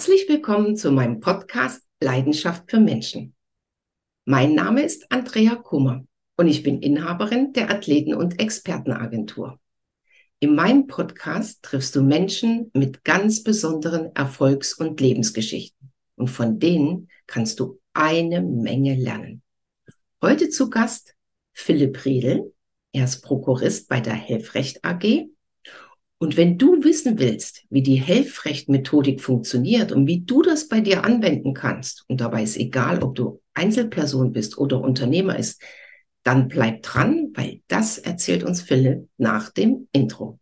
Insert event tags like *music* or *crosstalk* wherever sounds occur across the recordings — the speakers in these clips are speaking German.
Herzlich willkommen zu meinem Podcast Leidenschaft für Menschen. Mein Name ist Andrea Kummer und ich bin Inhaberin der Athleten- und Expertenagentur. In meinem Podcast triffst du Menschen mit ganz besonderen Erfolgs- und Lebensgeschichten und von denen kannst du eine Menge lernen. Heute zu Gast Philipp Riedel. Er ist Prokurist bei der Helfrecht AG und wenn du wissen willst, wie die Helfrecht-Methodik funktioniert und wie du das bei dir anwenden kannst, und dabei ist egal, ob du Einzelperson bist oder Unternehmer ist, dann bleib dran, weil das erzählt uns Philipp nach dem Intro.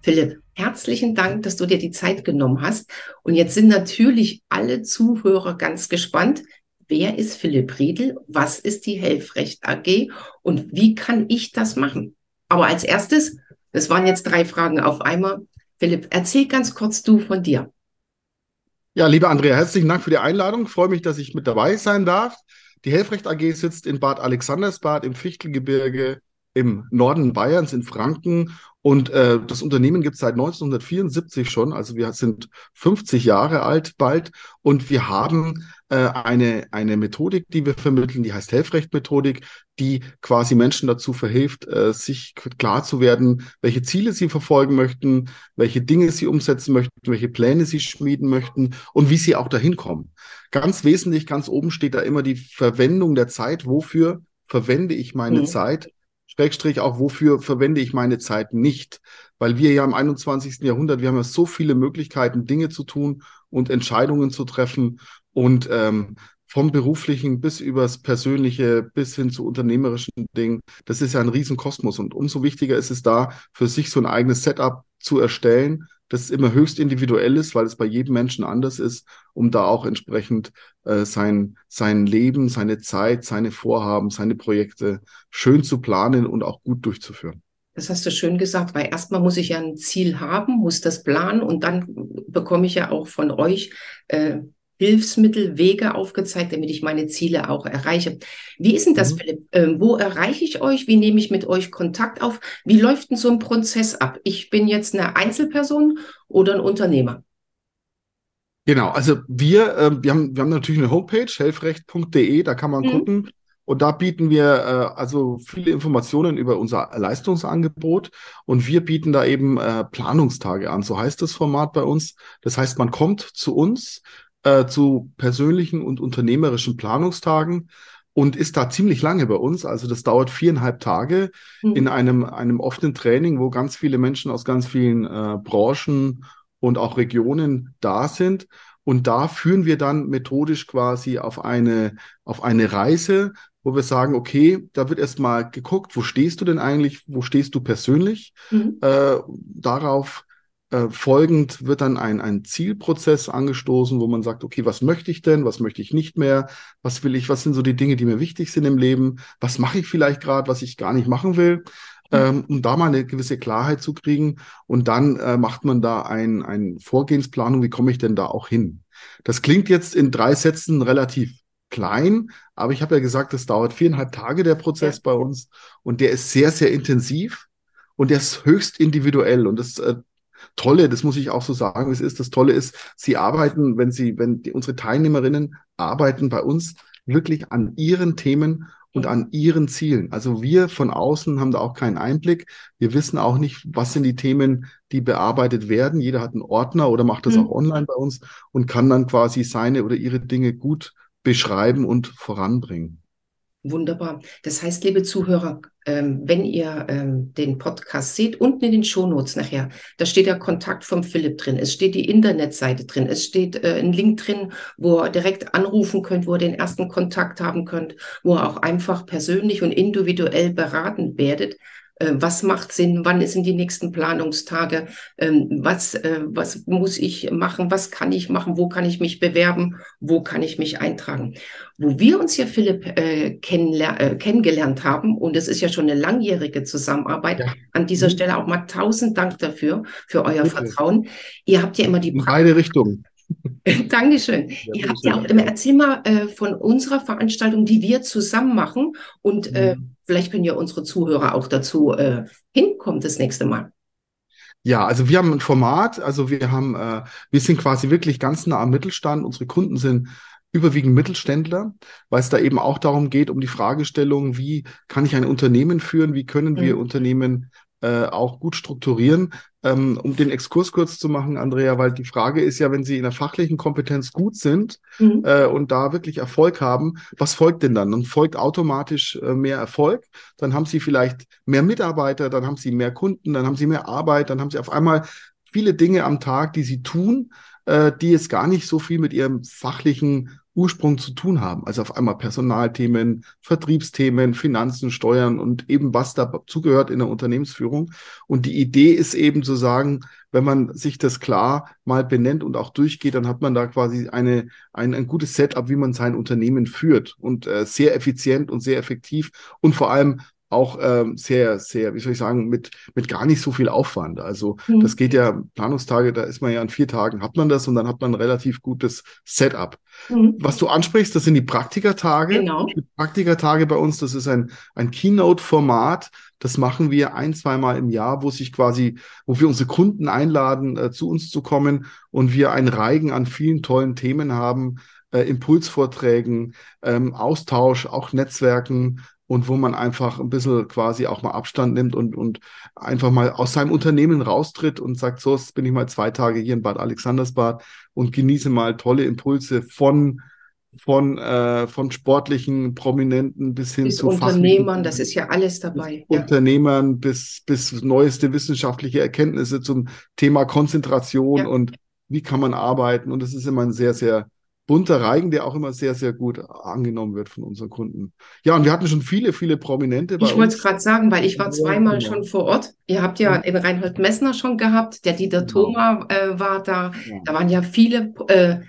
Philipp, herzlichen Dank, dass du dir die Zeit genommen hast. Und jetzt sind natürlich alle Zuhörer ganz gespannt. Wer ist Philipp Riedel? Was ist die Helfrecht AG? Und wie kann ich das machen? Aber als erstes, das waren jetzt drei Fragen auf einmal. Philipp, erzähl ganz kurz du von dir. Ja, liebe Andrea, herzlichen Dank für die Einladung. Ich freue mich, dass ich mit dabei sein darf. Die Helfrecht AG sitzt in Bad Alexandersbad im Fichtelgebirge im Norden Bayerns in Franken und äh, das Unternehmen gibt es seit 1974 schon, also wir sind 50 Jahre alt bald und wir haben äh, eine, eine Methodik, die wir vermitteln, die heißt Helfrecht-Methodik, die quasi Menschen dazu verhilft, äh, sich klar zu werden, welche Ziele sie verfolgen möchten, welche Dinge sie umsetzen möchten, welche Pläne sie schmieden möchten und wie sie auch dahin kommen. Ganz wesentlich, ganz oben steht da immer die Verwendung der Zeit. Wofür verwende ich meine mhm. Zeit? Schrägstrich auch, wofür verwende ich meine Zeit nicht? Weil wir ja im 21. Jahrhundert, wir haben ja so viele Möglichkeiten, Dinge zu tun und Entscheidungen zu treffen und ähm, vom beruflichen bis übers persönliche bis hin zu unternehmerischen Dingen. Das ist ja ein Riesenkosmos und umso wichtiger ist es da, für sich so ein eigenes Setup zu erstellen, das immer höchst individuell ist, weil es bei jedem Menschen anders ist, um da auch entsprechend äh, sein, sein Leben, seine Zeit, seine Vorhaben, seine Projekte schön zu planen und auch gut durchzuführen. Das hast du schön gesagt, weil erstmal muss ich ja ein Ziel haben, muss das planen und dann bekomme ich ja auch von euch äh, Hilfsmittel, Wege aufgezeigt, damit ich meine Ziele auch erreiche. Wie ist denn das, mhm. Philipp? Ähm, wo erreiche ich euch? Wie nehme ich mit euch Kontakt auf? Wie läuft denn so ein Prozess ab? Ich bin jetzt eine Einzelperson oder ein Unternehmer? Genau, also wir, äh, wir, haben, wir haben natürlich eine Homepage, helfrecht.de, da kann man mhm. gucken. Und da bieten wir äh, also viele Informationen über unser Leistungsangebot und wir bieten da eben äh, Planungstage an. So heißt das Format bei uns. Das heißt, man kommt zu uns, äh, zu persönlichen und unternehmerischen Planungstagen und ist da ziemlich lange bei uns. Also das dauert viereinhalb Tage mhm. in einem, einem offenen Training, wo ganz viele Menschen aus ganz vielen äh, Branchen und auch Regionen da sind. Und da führen wir dann methodisch quasi auf eine, auf eine Reise, wo wir sagen, okay, da wird erstmal geguckt, wo stehst du denn eigentlich, wo stehst du persönlich? Mhm. Äh, darauf äh, folgend wird dann ein, ein Zielprozess angestoßen, wo man sagt, okay, was möchte ich denn, was möchte ich nicht mehr, was will ich, was sind so die Dinge, die mir wichtig sind im Leben, was mache ich vielleicht gerade, was ich gar nicht machen will, ähm, um da mal eine gewisse Klarheit zu kriegen. Und dann äh, macht man da ein, ein Vorgehensplanung, wie komme ich denn da auch hin? Das klingt jetzt in drei Sätzen relativ klein, aber ich habe ja gesagt, das dauert viereinhalb Tage der Prozess ja. bei uns und der ist sehr, sehr intensiv und der ist höchst individuell und das äh, Tolle, das muss ich auch so sagen, es ist, das Tolle ist, sie arbeiten, wenn sie, wenn die, unsere Teilnehmerinnen arbeiten bei uns wirklich an ihren Themen und an ihren Zielen. Also wir von außen haben da auch keinen Einblick. Wir wissen auch nicht, was sind die Themen, die bearbeitet werden. Jeder hat einen Ordner oder macht das mhm. auch online bei uns und kann dann quasi seine oder ihre Dinge gut beschreiben und voranbringen. Wunderbar. Das heißt, liebe Zuhörer, ähm, wenn ihr ähm, den Podcast seht, unten in den Shownotes nachher, da steht der Kontakt vom Philipp drin, es steht die Internetseite drin, es steht äh, ein Link drin, wo ihr direkt anrufen könnt, wo ihr den ersten Kontakt haben könnt, wo ihr auch einfach persönlich und individuell beraten werdet, was macht Sinn, wann sind die nächsten Planungstage, ähm, was, äh, was muss ich machen, was kann ich machen, wo kann ich mich bewerben, wo kann ich mich eintragen. Wo wir uns hier, Philipp, äh, kennengelernt haben, und es ist ja schon eine langjährige Zusammenarbeit, ja. an dieser mhm. Stelle auch mal tausend Dank dafür, für euer Bitte. Vertrauen. Ihr habt ja immer die In beide Richtungen. *laughs* Dankeschön. Ja, Ihr habt ja auch, erzähl mal äh, von unserer Veranstaltung, die wir zusammen machen. Und äh, mhm. vielleicht können ja unsere Zuhörer auch dazu äh, hinkommen das nächste Mal. Ja, also wir haben ein Format, also wir haben, äh, wir sind quasi wirklich ganz nah am Mittelstand. Unsere Kunden sind überwiegend Mittelständler, weil es da eben auch darum geht, um die Fragestellung, wie kann ich ein Unternehmen führen, wie können wir mhm. Unternehmen äh, auch gut strukturieren. Ähm, um den Exkurs kurz zu machen, Andrea, weil die Frage ist ja, wenn Sie in der fachlichen Kompetenz gut sind mhm. äh, und da wirklich Erfolg haben, was folgt denn dann? Und folgt automatisch äh, mehr Erfolg, dann haben Sie vielleicht mehr Mitarbeiter, dann haben Sie mehr Kunden, dann haben Sie mehr Arbeit, dann haben Sie auf einmal viele Dinge am Tag, die Sie tun, äh, die jetzt gar nicht so viel mit Ihrem fachlichen Ursprung zu tun haben. Also auf einmal Personalthemen, Vertriebsthemen, Finanzen, Steuern und eben was dazugehört in der Unternehmensführung. Und die Idee ist eben zu sagen, wenn man sich das klar mal benennt und auch durchgeht, dann hat man da quasi eine, ein, ein gutes Setup, wie man sein Unternehmen führt und äh, sehr effizient und sehr effektiv und vor allem auch ähm, sehr, sehr, wie soll ich sagen, mit, mit gar nicht so viel Aufwand. Also mhm. das geht ja, Planungstage, da ist man ja an vier Tagen, hat man das und dann hat man ein relativ gutes Setup. Mhm. Was du ansprichst, das sind die Praktikertage. Genau. Die Praktikertage bei uns, das ist ein, ein Keynote-Format. Das machen wir ein, zweimal im Jahr, wo sich quasi, wo wir unsere Kunden einladen, äh, zu uns zu kommen und wir ein Reigen an vielen tollen Themen haben, äh, Impulsvorträgen, ähm, Austausch, auch Netzwerken, und wo man einfach ein bisschen quasi auch mal Abstand nimmt und, und einfach mal aus seinem Unternehmen raustritt und sagt, so, jetzt bin ich mal zwei Tage hier in Bad Alexandersbad und genieße mal tolle Impulse von von, äh, von sportlichen Prominenten bis hin bis zu Unternehmern, das ist ja alles dabei. Ja. Unternehmern bis, bis neueste wissenschaftliche Erkenntnisse zum Thema Konzentration ja. und wie kann man arbeiten. Und das ist immer ein sehr, sehr bunter Reigen, der auch immer sehr, sehr gut angenommen wird von unseren Kunden. Ja, und wir hatten schon viele, viele Prominente. ich wollte es gerade sagen, weil ich war zweimal ja. schon vor Ort. Ihr habt ja, ja. den Reinhold Messner schon gehabt, der Dieter genau. Thoma äh, war da. Ja. Da waren ja viele. Äh,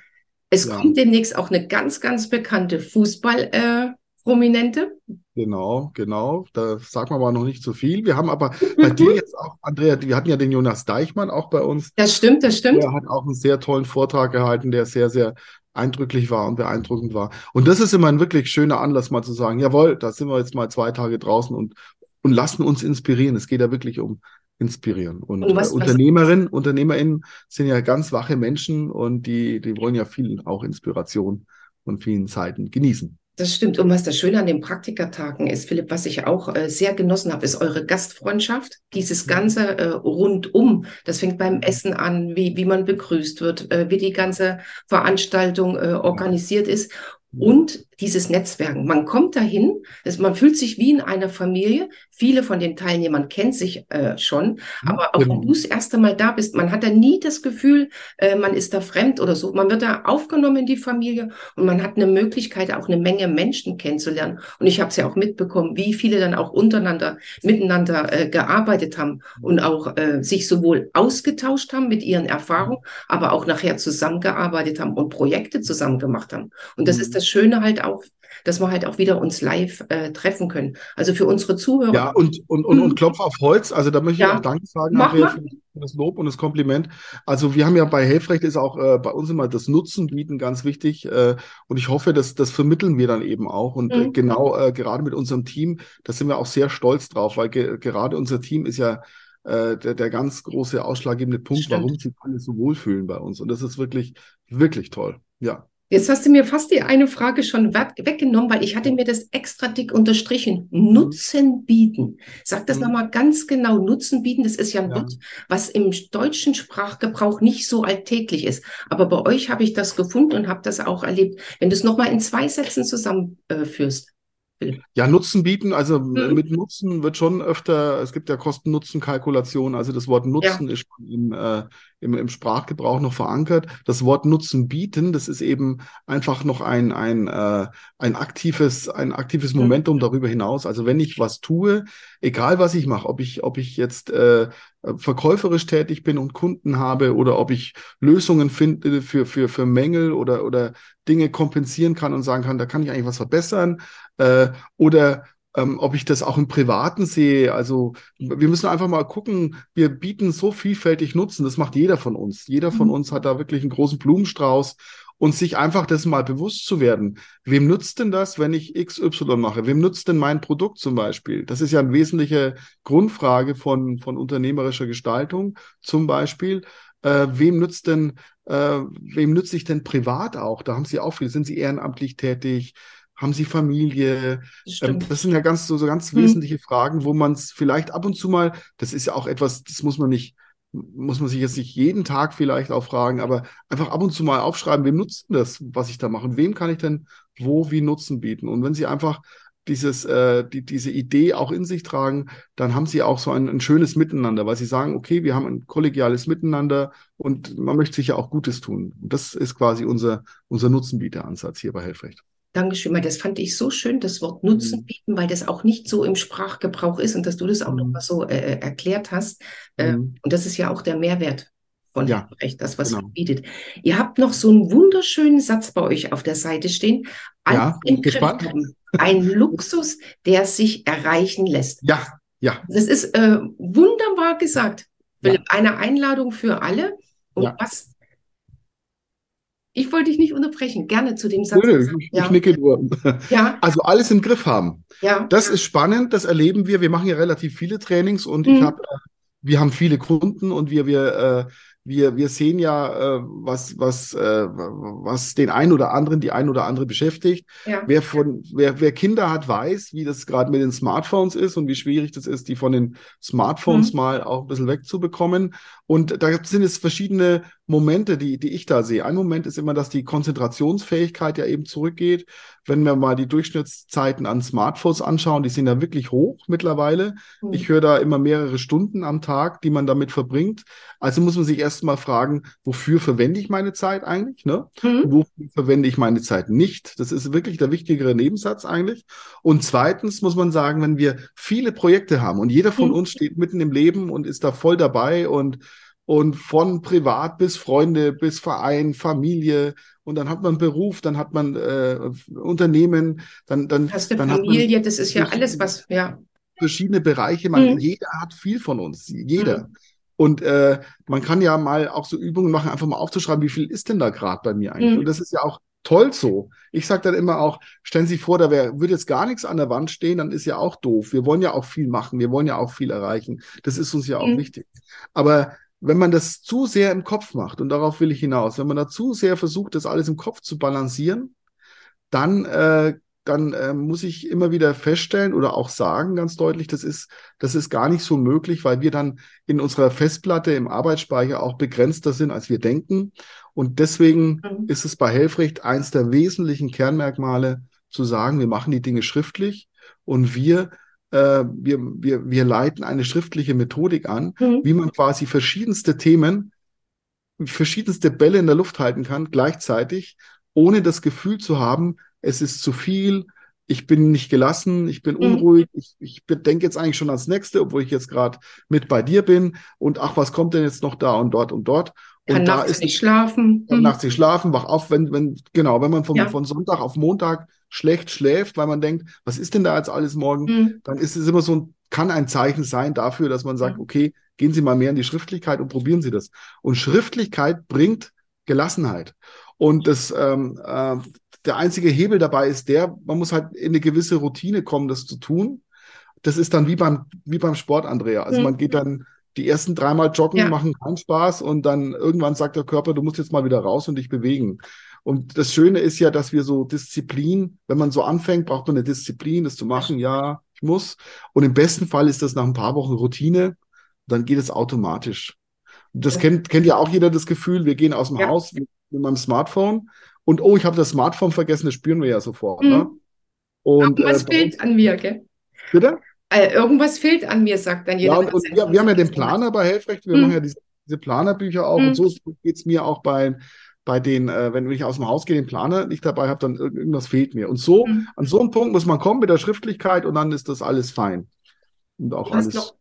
es kommt demnächst auch eine ganz, ganz bekannte Fußball-Prominente. Äh, Genau, genau. Da sagt man aber noch nicht so viel. Wir haben aber *laughs* bei dir jetzt auch, Andrea, wir hatten ja den Jonas Deichmann auch bei uns. Das stimmt, das stimmt. Der hat auch einen sehr tollen Vortrag gehalten, der sehr, sehr eindrücklich war und beeindruckend war. Und das ist immer ein wirklich schöner Anlass, mal zu sagen, jawohl, da sind wir jetzt mal zwei Tage draußen und, und lassen uns inspirieren. Es geht ja wirklich um inspirieren. Und, und was, äh, Unternehmerinnen, Unternehmerinnen sind ja ganz wache Menschen und die, die wollen ja viel auch Inspiration von vielen Seiten genießen. Das stimmt. Und was das Schöne an den Praktikertagen ist, Philipp, was ich auch äh, sehr genossen habe, ist eure Gastfreundschaft. Dieses mhm. ganze äh, rundum. Das fängt beim Essen an, wie, wie man begrüßt wird, äh, wie die ganze Veranstaltung äh, organisiert ist und dieses Netzwerken. Man kommt dahin, das, man fühlt sich wie in einer Familie. Viele von den Teilnehmern kennt sich äh, schon, aber auch genau. wenn du das erste Mal da bist, man hat da nie das Gefühl, äh, man ist da fremd oder so. Man wird da aufgenommen in die Familie und man hat eine Möglichkeit, auch eine Menge Menschen kennenzulernen. Und ich habe es ja auch mitbekommen, wie viele dann auch untereinander, miteinander äh, gearbeitet haben und auch äh, sich sowohl ausgetauscht haben mit ihren Erfahrungen, aber auch nachher zusammengearbeitet haben und Projekte zusammen gemacht haben. Und das ist mhm. das Schöne halt auch, dass wir halt auch wieder uns live äh, treffen können. Also für unsere Zuhörer. Ja, und, und, und, und hm. Klopf auf Holz. Also da möchte ich ja. auch Danke sagen, für das Lob und das Kompliment. Also wir haben ja bei Helfrecht ist auch äh, bei uns immer das Nutzen bieten ganz wichtig. Äh, und ich hoffe, dass das vermitteln wir dann eben auch. Und äh, mhm. genau äh, gerade mit unserem Team, da sind wir auch sehr stolz drauf, weil ge gerade unser Team ist ja äh, der, der ganz große ausschlaggebende Punkt, Stimmt. warum sie alle so wohlfühlen bei uns. Und das ist wirklich, wirklich toll. Ja. Jetzt hast du mir fast die eine Frage schon weggenommen, weil ich hatte mir das extra dick unterstrichen. Nutzen bieten. Sag das mhm. nochmal ganz genau. Nutzen bieten, das ist ja ein ja. Wort, was im deutschen Sprachgebrauch nicht so alltäglich ist. Aber bei euch habe ich das gefunden und habe das auch erlebt. Wenn du es nochmal in zwei Sätzen zusammenführst. Äh, ja, Nutzen bieten, also mhm. mit Nutzen wird schon öfter, es gibt ja Kosten-Nutzen-Kalkulation, also das Wort Nutzen ja. ist im, äh, im, im Sprachgebrauch noch verankert. Das Wort Nutzen bieten, das ist eben einfach noch ein, ein, äh, ein aktives, ein aktives. Momentum darüber hinaus. Also wenn ich was tue, egal was ich mache, ob ich, ob ich jetzt äh, verkäuferisch tätig bin und Kunden habe oder ob ich Lösungen finde für, für, für Mängel oder, oder Dinge kompensieren kann und sagen kann, da kann ich eigentlich was verbessern äh, oder ähm, ob ich das auch im Privaten sehe. Also wir müssen einfach mal gucken, wir bieten so vielfältig Nutzen, das macht jeder von uns. Jeder von Mhm. uns hat da wirklich einen großen Blumenstrauß und sich einfach das mal bewusst zu werden. Wem nützt denn das, wenn ich XY mache? Wem nützt denn mein Produkt zum Beispiel? Das ist ja eine wesentliche Grundfrage von, von unternehmerischer Gestaltung zum Beispiel. Äh, wem nützt denn, äh, wem nütze ich denn privat auch? Da haben Sie auch viel. Sind Sie ehrenamtlich tätig? Haben Sie Familie? Das Ähm, das sind ja ganz so, so ganz Mhm. wesentliche Fragen, wo man es vielleicht ab und zu mal, das ist ja auch etwas, das muss man nicht, muss man sich jetzt nicht jeden Tag vielleicht auch fragen, aber einfach ab und zu mal aufschreiben, wem nutzt denn das, was ich da mache? Und wem kann ich denn wo wie Nutzen bieten? Und wenn Sie einfach dieses, äh, die, diese Idee auch in sich tragen, dann haben Sie auch so ein, ein schönes Miteinander, weil Sie sagen, okay, wir haben ein kollegiales Miteinander und man möchte sich ja auch Gutes tun. Und das ist quasi unser, unser Nutzenbieteransatz hier bei Helfrecht. Dankeschön, weil das fand ich so schön, das Wort Nutzen Mhm. bieten, weil das auch nicht so im Sprachgebrauch ist und dass du das auch Mhm. nochmal so äh, erklärt hast. Äh, Mhm. und das ist ja auch der Mehrwert von Ja, Helfrecht, das, was genau. ihr bietet. Ihr habt noch so einen wunderschönen Satz bei euch auf der Seite stehen. Ja, bin gespannt. haben. Ein Luxus, der sich erreichen lässt. Ja, ja, Das ist äh, wunderbar gesagt. Ja. Eine Einladung für alle. Und Ja. was? Ich wollte dich nicht unterbrechen. Gerne zu dem Satz. Nö, ich, Ja. nicke nur. Ja, *laughs* Also alles im Griff haben. ja. Das ist spannend, das erleben wir. Wir machen ja relativ viele Trainings und Mhm. ich habe, äh, wir haben viele Kunden und wir, wir, äh, wir, wir sehen ja, äh, was, was, äh, was den einen oder anderen, die ein oder andere beschäftigt. ja. Wer von, wer, wer Kinder hat, weiß, wie das gerade mit den Smartphones ist und wie schwierig das ist, die von den Smartphones Mhm. mal auch ein bisschen wegzubekommen. Und da sind es verschiedene Momente, die, die ich da sehe. Ein Moment ist immer, dass die Konzentrationsfähigkeit ja eben zurückgeht. Wenn wir mal die Durchschnittszeiten an Smartphones anschauen, die sind ja wirklich hoch mittlerweile. Mhm. Ich höre da immer mehrere Stunden am Tag, die man damit verbringt. Also muss man sich erst mal fragen, wofür verwende ich meine Zeit eigentlich? Ne? Mhm. Wofür verwende ich meine Zeit nicht? Das ist wirklich der wichtigere Nebensatz eigentlich. Und zweitens muss man sagen, wenn wir viele Projekte haben und jeder von Mhm. uns steht mitten im Leben und ist da voll dabei und und von privat bis Freunde, bis Verein, Familie. Und dann hat man Beruf, dann hat man äh, Unternehmen, dann, dann, Hast du dann hat man Familie, das ist ja alles, was, ja. verschiedene Bereiche. Man, Mhm. Jeder hat viel von uns, jeder. Und äh, man kann ja mal auch so Übungen machen, einfach mal aufzuschreiben, wie viel ist denn da gerade bei mir eigentlich? Mhm. Und das ist ja auch toll so. Ich sage dann immer auch, stellen Sie sich vor, da wär, würde jetzt gar nichts an der Wand stehen, dann ist ja auch doof. Wir wollen ja auch viel machen, wir wollen ja auch viel erreichen. Das ist uns ja auch Mhm. wichtig. Aber wenn man das zu sehr im Kopf macht, und darauf will ich hinaus, wenn man da zu sehr versucht, das alles im Kopf zu balancieren, dann, äh, dann äh, muss ich immer wieder feststellen oder auch sagen ganz deutlich, das ist, das ist gar nicht so möglich, weil wir dann in unserer Festplatte im Arbeitsspeicher auch begrenzter sind, als wir denken. Und deswegen Mhm. ist es bei Helfrecht eins der wesentlichen Kernmerkmale, zu sagen, wir machen die Dinge schriftlich und wir, äh, wir, wir, wir leiten eine schriftliche Methodik an, Mhm. wie man quasi verschiedenste Themen, verschiedenste Bälle in der Luft halten kann gleichzeitig, ohne das Gefühl zu haben, es ist zu viel, ich bin nicht gelassen, ich bin Mhm. unruhig, ich, ich denke jetzt eigentlich schon ans nächste, obwohl ich jetzt gerade mit bei dir bin und ach, was kommt denn jetzt noch da und dort und dort? Kann und da nachts ist nicht schlafen. kann Mhm. nachts nicht schlafen, wach auf, wenn, wenn, genau, wenn man von, Ja. von Sonntag auf Montag schlecht schläft, weil man denkt, was ist denn da jetzt alles morgen? Mhm. Dann ist es immer so ein, kann ein Zeichen sein dafür, dass man sagt, Mhm. okay, gehen Sie mal mehr in die Schriftlichkeit und probieren Sie das. Und Schriftlichkeit bringt Gelassenheit. Und das, ähm, äh, der einzige Hebel dabei ist der, man muss halt in eine gewisse Routine kommen, das zu tun. Das ist dann wie beim, wie beim Sport, Andrea. Also Mhm. man geht dann die ersten dreimal joggen, Ja. machen keinen Spaß und dann irgendwann sagt der Körper, du musst jetzt mal wieder raus und dich bewegen. Und das Schöne ist ja, dass wir so Disziplin, wenn man so anfängt, braucht man eine Disziplin, das zu machen. Ja, ich muss. Und im besten Fall ist das nach ein paar Wochen Routine. Dann geht es automatisch. Das kennt, kennt ja auch jeder das Gefühl, wir gehen aus dem Ja. Haus mit meinem Smartphone und oh, ich habe das Smartphone vergessen, das spüren wir ja sofort. Mhm. Ne? Und Irgendwas äh, fehlt an mir, gell? bitte? Äh, irgendwas fehlt an mir, sagt dann jeder. Ja, und, und wir, wir haben ja den Planer bei Helfrecht, wir Mhm. machen ja diese, diese Planerbücher auch Mhm. und so geht es mir auch bei, bei den, äh, wenn ich aus dem Haus gehe, den Planer nicht dabei habe, dann irg- irgendwas fehlt mir. Und so, Mhm. an so einem Punkt muss man kommen mit der Schriftlichkeit und dann ist das alles fein. Und auch Du alles. noch,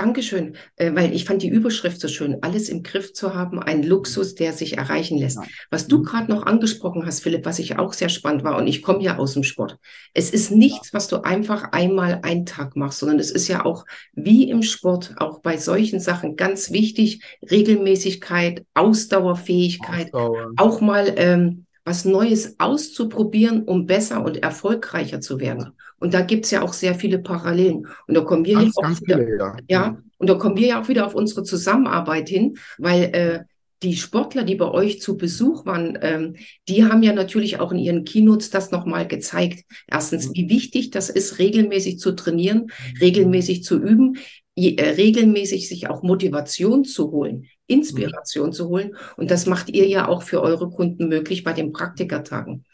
Dankeschön, äh, weil ich fand die Überschrift so schön, alles im Griff zu haben, ein Luxus, der sich erreichen lässt. Was du Mhm. gerade noch angesprochen hast, Philipp, was ich auch sehr spannend war, und ich komme ja aus dem Sport. Es ist nichts, was du einfach einmal einen Tag machst, sondern es ist ja auch wie im Sport, auch bei solchen Sachen ganz wichtig, Regelmäßigkeit, Ausdauerfähigkeit, Ausdauer. auch mal ähm, was Neues auszuprobieren, um besser und erfolgreicher zu werden. Und da gibt's ja auch sehr viele Parallelen. Und da kommen wir Ganz, ja auch ganz wieder, viele, ja. ja, und da kommen wir ja auch wieder auf unsere Zusammenarbeit hin, weil äh, die Sportler, die bei euch zu Besuch waren, ähm, die haben ja natürlich auch in ihren Keynotes das nochmal gezeigt. Erstens, wie wichtig das ist, regelmäßig zu trainieren, regelmäßig zu üben, je, äh, regelmäßig sich auch Motivation zu holen, Inspiration zu holen. Und das macht ihr ja auch für eure Kunden möglich bei den Praktikertagen.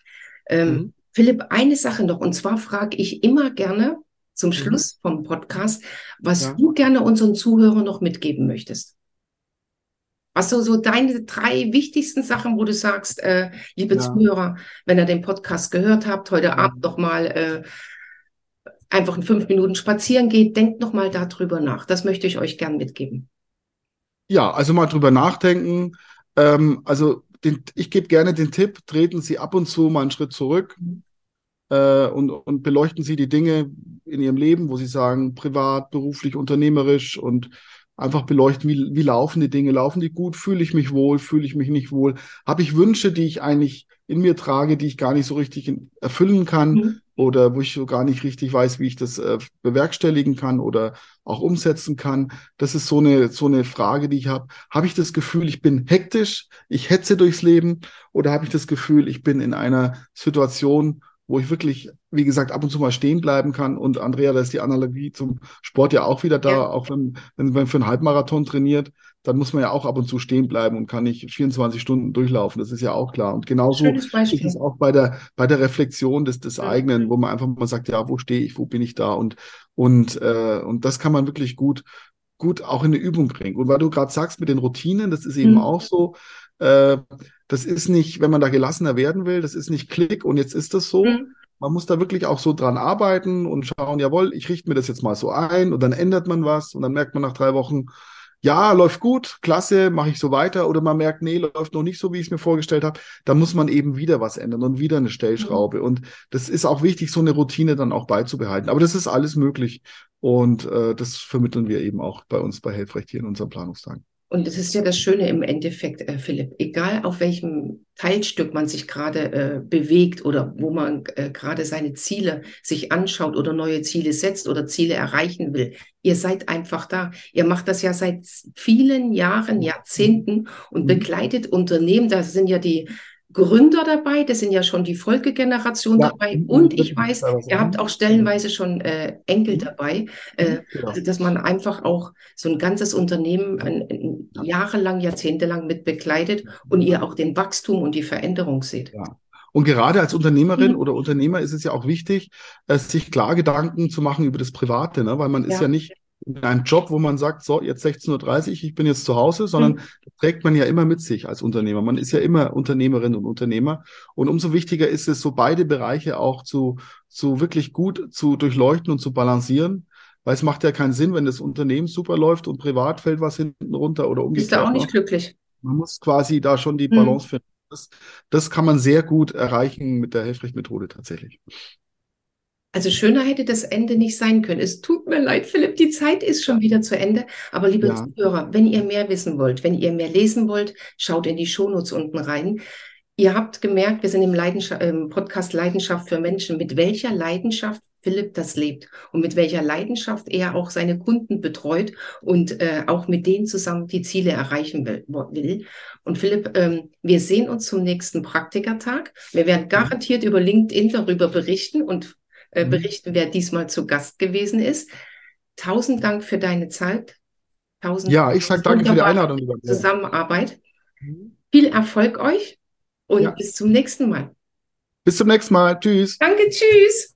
Ähm, Mhm. Philipp, eine Sache noch, und zwar frage ich immer gerne zum Schluss vom Podcast, was Ja. du gerne unseren Zuhörern noch mitgeben möchtest. Was so, so deine drei wichtigsten Sachen, wo du sagst, äh, liebe Ja. Zuhörer, wenn ihr den Podcast gehört habt, heute Abend noch mal äh, einfach in fünf Minuten spazieren geht, denkt noch mal darüber nach. Das möchte ich euch gern mitgeben. Ja, also mal drüber nachdenken. Ähm, also den, ich gebe gerne den Tipp, treten Sie ab und zu mal einen Schritt zurück äh, und, und beleuchten Sie die Dinge in Ihrem Leben, wo Sie sagen, privat, beruflich, unternehmerisch und einfach beleuchten, wie, wie laufen die Dinge, laufen die gut, fühle ich mich wohl, fühle ich mich nicht wohl, habe ich Wünsche, die ich eigentlich in mir trage, die ich gar nicht so richtig erfüllen kann Mhm. Oder wo ich so gar nicht richtig weiß, wie ich das äh, bewerkstelligen kann oder auch umsetzen kann. Das ist so eine, so eine Frage, die ich habe. Habe ich das Gefühl, ich bin hektisch, ich hetze durchs Leben oder habe ich das Gefühl, ich bin in einer Situation, wo ich wirklich, wie gesagt, ab und zu mal stehen bleiben kann. Und Andrea, da ist die Analogie zum Sport ja auch wieder da. Ja. Auch wenn, wenn man für einen Halbmarathon trainiert, dann muss man ja auch ab und zu stehen bleiben und kann nicht 24 Stunden durchlaufen. Das ist ja auch klar. Und genauso ist es auch bei der, bei der Reflexion des, des eigenen, wo man einfach mal sagt, ja, wo stehe ich, wo bin ich da? Und, und, äh, und das kann man wirklich gut, gut auch in eine Übung bringen. Und weil du gerade sagst mit den Routinen, das ist eben Mhm. auch so, äh, das ist nicht, wenn man da gelassener werden will, das ist nicht Klick und jetzt ist das so. Mhm. Man muss da wirklich auch so dran arbeiten und schauen, jawohl, ich richte mir das jetzt mal so ein und dann ändert man was und dann merkt man nach drei Wochen, ja, läuft gut, klasse, mache ich so weiter oder man merkt, nee, läuft noch nicht so, wie ich es mir vorgestellt habe. Da muss man eben wieder was ändern und wieder eine Stellschraube. Und das ist auch wichtig, so eine Routine dann auch beizubehalten. Aber das ist alles möglich und äh, das vermitteln wir eben auch bei uns bei Helfrecht hier in unserem Planungstag. Und das ist ja das Schöne im Endeffekt, äh, Philipp. Egal auf welchem Teilstück man sich gerade äh, bewegt oder wo man äh, gerade seine Ziele sich anschaut oder neue Ziele setzt oder Ziele erreichen will. Ihr seid einfach da. Ihr macht das ja seit vielen Jahren, Jahrzehnten und Mhm. begleitet Unternehmen. Da sind ja die Gründer dabei, das sind ja schon die Folgegeneration Ja. dabei. Mhm. Und ich Mhm. weiß, ihr habt auch stellenweise schon äh, Enkel Mhm. dabei. Äh, Genau. also, dass man einfach auch so ein ganzes Unternehmen ein, ein jahrelang, jahrzehntelang mit begleitet und ihr auch den Wachstum und die Veränderung seht. Ja. Und gerade als Unternehmerin Mhm. oder Unternehmer ist es ja auch wichtig, äh, sich klar Gedanken zu machen über das Private, ne? Weil man ist Ja. ja nicht in einem Job, wo man sagt, so, jetzt 16.30 Uhr, ich bin jetzt zu Hause, sondern Mhm. das trägt man ja immer mit sich als Unternehmer. Man ist ja immer Unternehmerin und Unternehmer. Und umso wichtiger ist es, so beide Bereiche auch zu, zu wirklich gut zu durchleuchten und zu balancieren. Weil es macht ja keinen Sinn, wenn das Unternehmen super läuft und privat fällt was hinten runter oder Bist du umgekehrt. auch ne? nicht glücklich? Man muss quasi da schon die Mhm. Balance finden. Das, das kann man sehr gut erreichen mit der Helfrecht-Methode tatsächlich. Also schöner hätte das Ende nicht sein können. Es tut mir leid, Philipp, die Zeit ist schon wieder zu Ende. Aber liebe Ja. Zuhörer, wenn ihr mehr wissen wollt, wenn ihr mehr lesen wollt, schaut in die Shownotes unten rein. Ihr habt gemerkt, wir sind im, Leidenschaft, im Podcast Leidenschaft für Menschen, mit welcher Leidenschaft Philipp das lebt und mit welcher Leidenschaft er auch seine Kunden betreut und äh, auch mit denen zusammen die Ziele erreichen will. will. Und Philipp, ähm, wir sehen uns zum nächsten Praktikertag. Wir werden garantiert über LinkedIn darüber berichten und äh, Mhm. berichten, wer diesmal zu Gast gewesen ist. Tausend Dank für deine Zeit. Tausend Ja, ich sage danke für die Einladung. Zusammenarbeit. Viel Erfolg euch und Ja. bis zum nächsten Mal. Bis zum nächsten Mal. Tschüss. Danke, tschüss.